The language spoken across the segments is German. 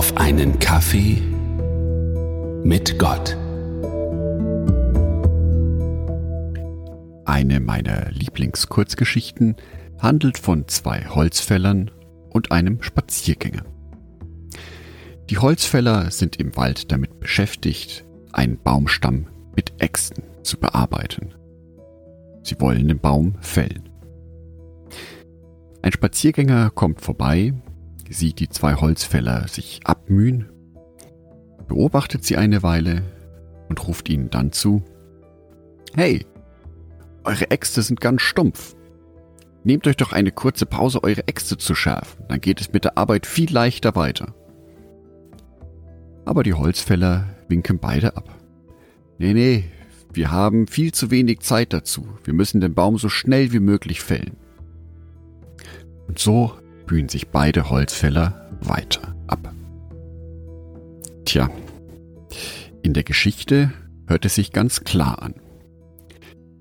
auf einen Kaffee mit Gott. Eine meiner Lieblingskurzgeschichten handelt von zwei Holzfällern und einem Spaziergänger. Die Holzfäller sind im Wald damit beschäftigt, einen Baumstamm mit Äxten zu bearbeiten. Sie wollen den Baum fällen. Ein Spaziergänger kommt vorbei, sieht die zwei Holzfäller sich abmühen, beobachtet sie eine Weile und ruft ihnen dann zu, Hey, eure Äxte sind ganz stumpf. Nehmt euch doch eine kurze Pause, eure Äxte zu schärfen, dann geht es mit der Arbeit viel leichter weiter. Aber die Holzfäller winken beide ab. Nee, nee, wir haben viel zu wenig Zeit dazu. Wir müssen den Baum so schnell wie möglich fällen. Und so bühen sich beide Holzfäller weiter ab. Tja, in der Geschichte hört es sich ganz klar an.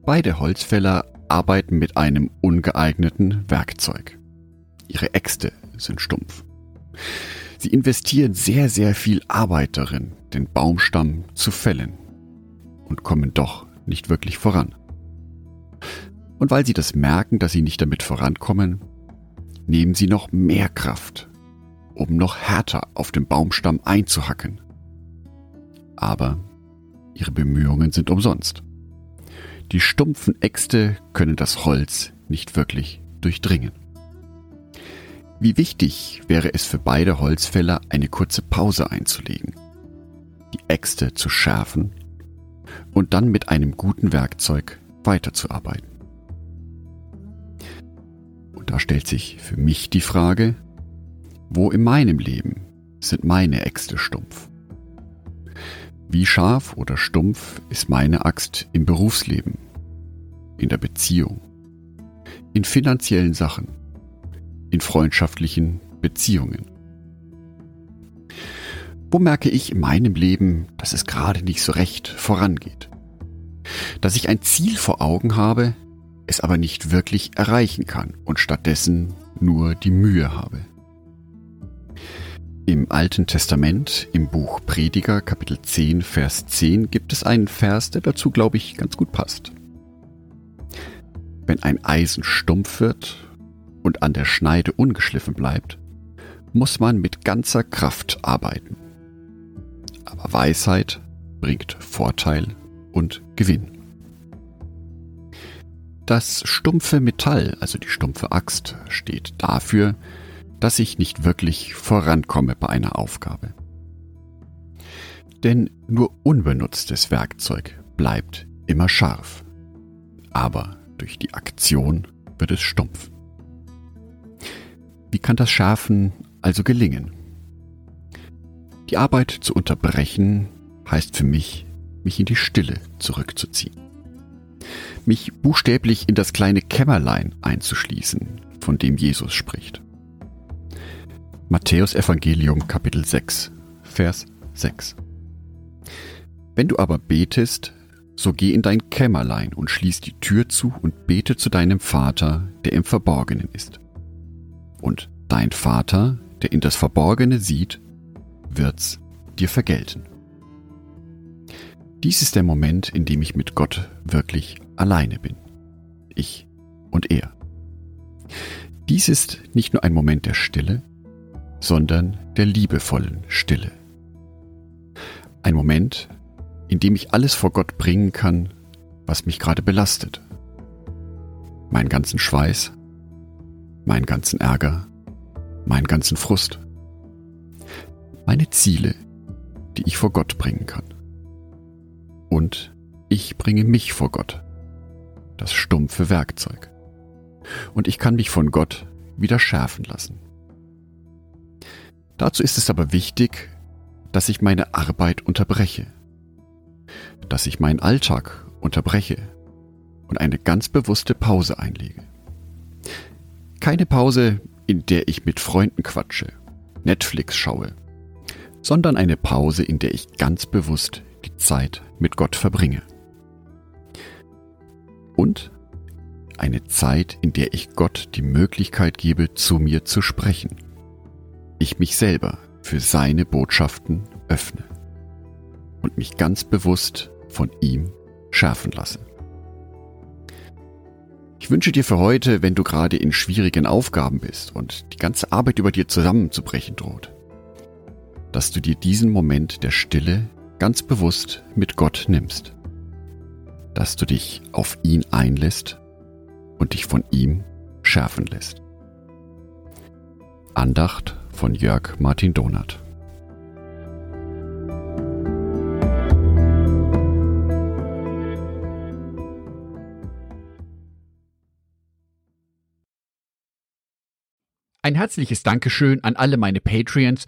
Beide Holzfäller arbeiten mit einem ungeeigneten Werkzeug. Ihre Äxte sind stumpf. Sie investieren sehr, sehr viel Arbeit darin, den Baumstamm zu fällen und kommen doch nicht wirklich voran. Und weil sie das merken, dass sie nicht damit vorankommen, nehmen sie noch mehr Kraft, um noch härter auf den Baumstamm einzuhacken. Aber ihre Bemühungen sind umsonst. Die stumpfen Äxte können das Holz nicht wirklich durchdringen. Wie wichtig wäre es für beide Holzfäller, eine kurze Pause einzulegen, die Äxte zu schärfen und dann mit einem guten Werkzeug weiterzuarbeiten. Stellt sich für mich die Frage, wo in meinem Leben sind meine Äxte stumpf? Wie scharf oder stumpf ist meine Axt im Berufsleben, in der Beziehung, in finanziellen Sachen, in freundschaftlichen Beziehungen? Wo merke ich in meinem Leben, dass es gerade nicht so recht vorangeht? Dass ich ein Ziel vor Augen habe, es aber nicht wirklich erreichen kann und stattdessen nur die Mühe habe. Im Alten Testament, im Buch Prediger Kapitel 10, Vers 10 gibt es einen Vers, der dazu, glaube ich, ganz gut passt. Wenn ein Eisen stumpf wird und an der Schneide ungeschliffen bleibt, muss man mit ganzer Kraft arbeiten. Aber Weisheit bringt Vorteil und Gewinn. Das stumpfe Metall, also die stumpfe Axt, steht dafür, dass ich nicht wirklich vorankomme bei einer Aufgabe. Denn nur unbenutztes Werkzeug bleibt immer scharf. Aber durch die Aktion wird es stumpf. Wie kann das Schärfen also gelingen? Die Arbeit zu unterbrechen heißt für mich, mich in die Stille zurückzuziehen mich buchstäblich in das kleine Kämmerlein einzuschließen, von dem Jesus spricht. Matthäus Evangelium Kapitel 6, Vers 6. Wenn du aber betest, so geh in dein Kämmerlein und schließ die Tür zu und bete zu deinem Vater, der im Verborgenen ist. Und dein Vater, der in das Verborgene sieht, wird's dir vergelten. Dies ist der Moment, in dem ich mit Gott wirklich alleine bin. Ich und er. Dies ist nicht nur ein Moment der Stille, sondern der liebevollen Stille. Ein Moment, in dem ich alles vor Gott bringen kann, was mich gerade belastet. Meinen ganzen Schweiß, meinen ganzen Ärger, meinen ganzen Frust. Meine Ziele, die ich vor Gott bringen kann und ich bringe mich vor Gott, das stumpfe Werkzeug. Und ich kann mich von Gott wieder schärfen lassen. Dazu ist es aber wichtig, dass ich meine Arbeit unterbreche, dass ich meinen Alltag unterbreche und eine ganz bewusste Pause einlege. Keine Pause, in der ich mit Freunden quatsche, Netflix schaue, sondern eine Pause, in der ich ganz bewusst Zeit mit Gott verbringe. Und eine Zeit, in der ich Gott die Möglichkeit gebe, zu mir zu sprechen. Ich mich selber für seine Botschaften öffne und mich ganz bewusst von ihm schärfen lasse. Ich wünsche dir für heute, wenn du gerade in schwierigen Aufgaben bist und die ganze Arbeit über dir zusammenzubrechen droht, dass du dir diesen Moment der Stille ganz bewusst mit Gott nimmst, dass du dich auf ihn einlässt und dich von ihm schärfen lässt. Andacht von Jörg Martin Donath Ein herzliches Dankeschön an alle meine Patreons,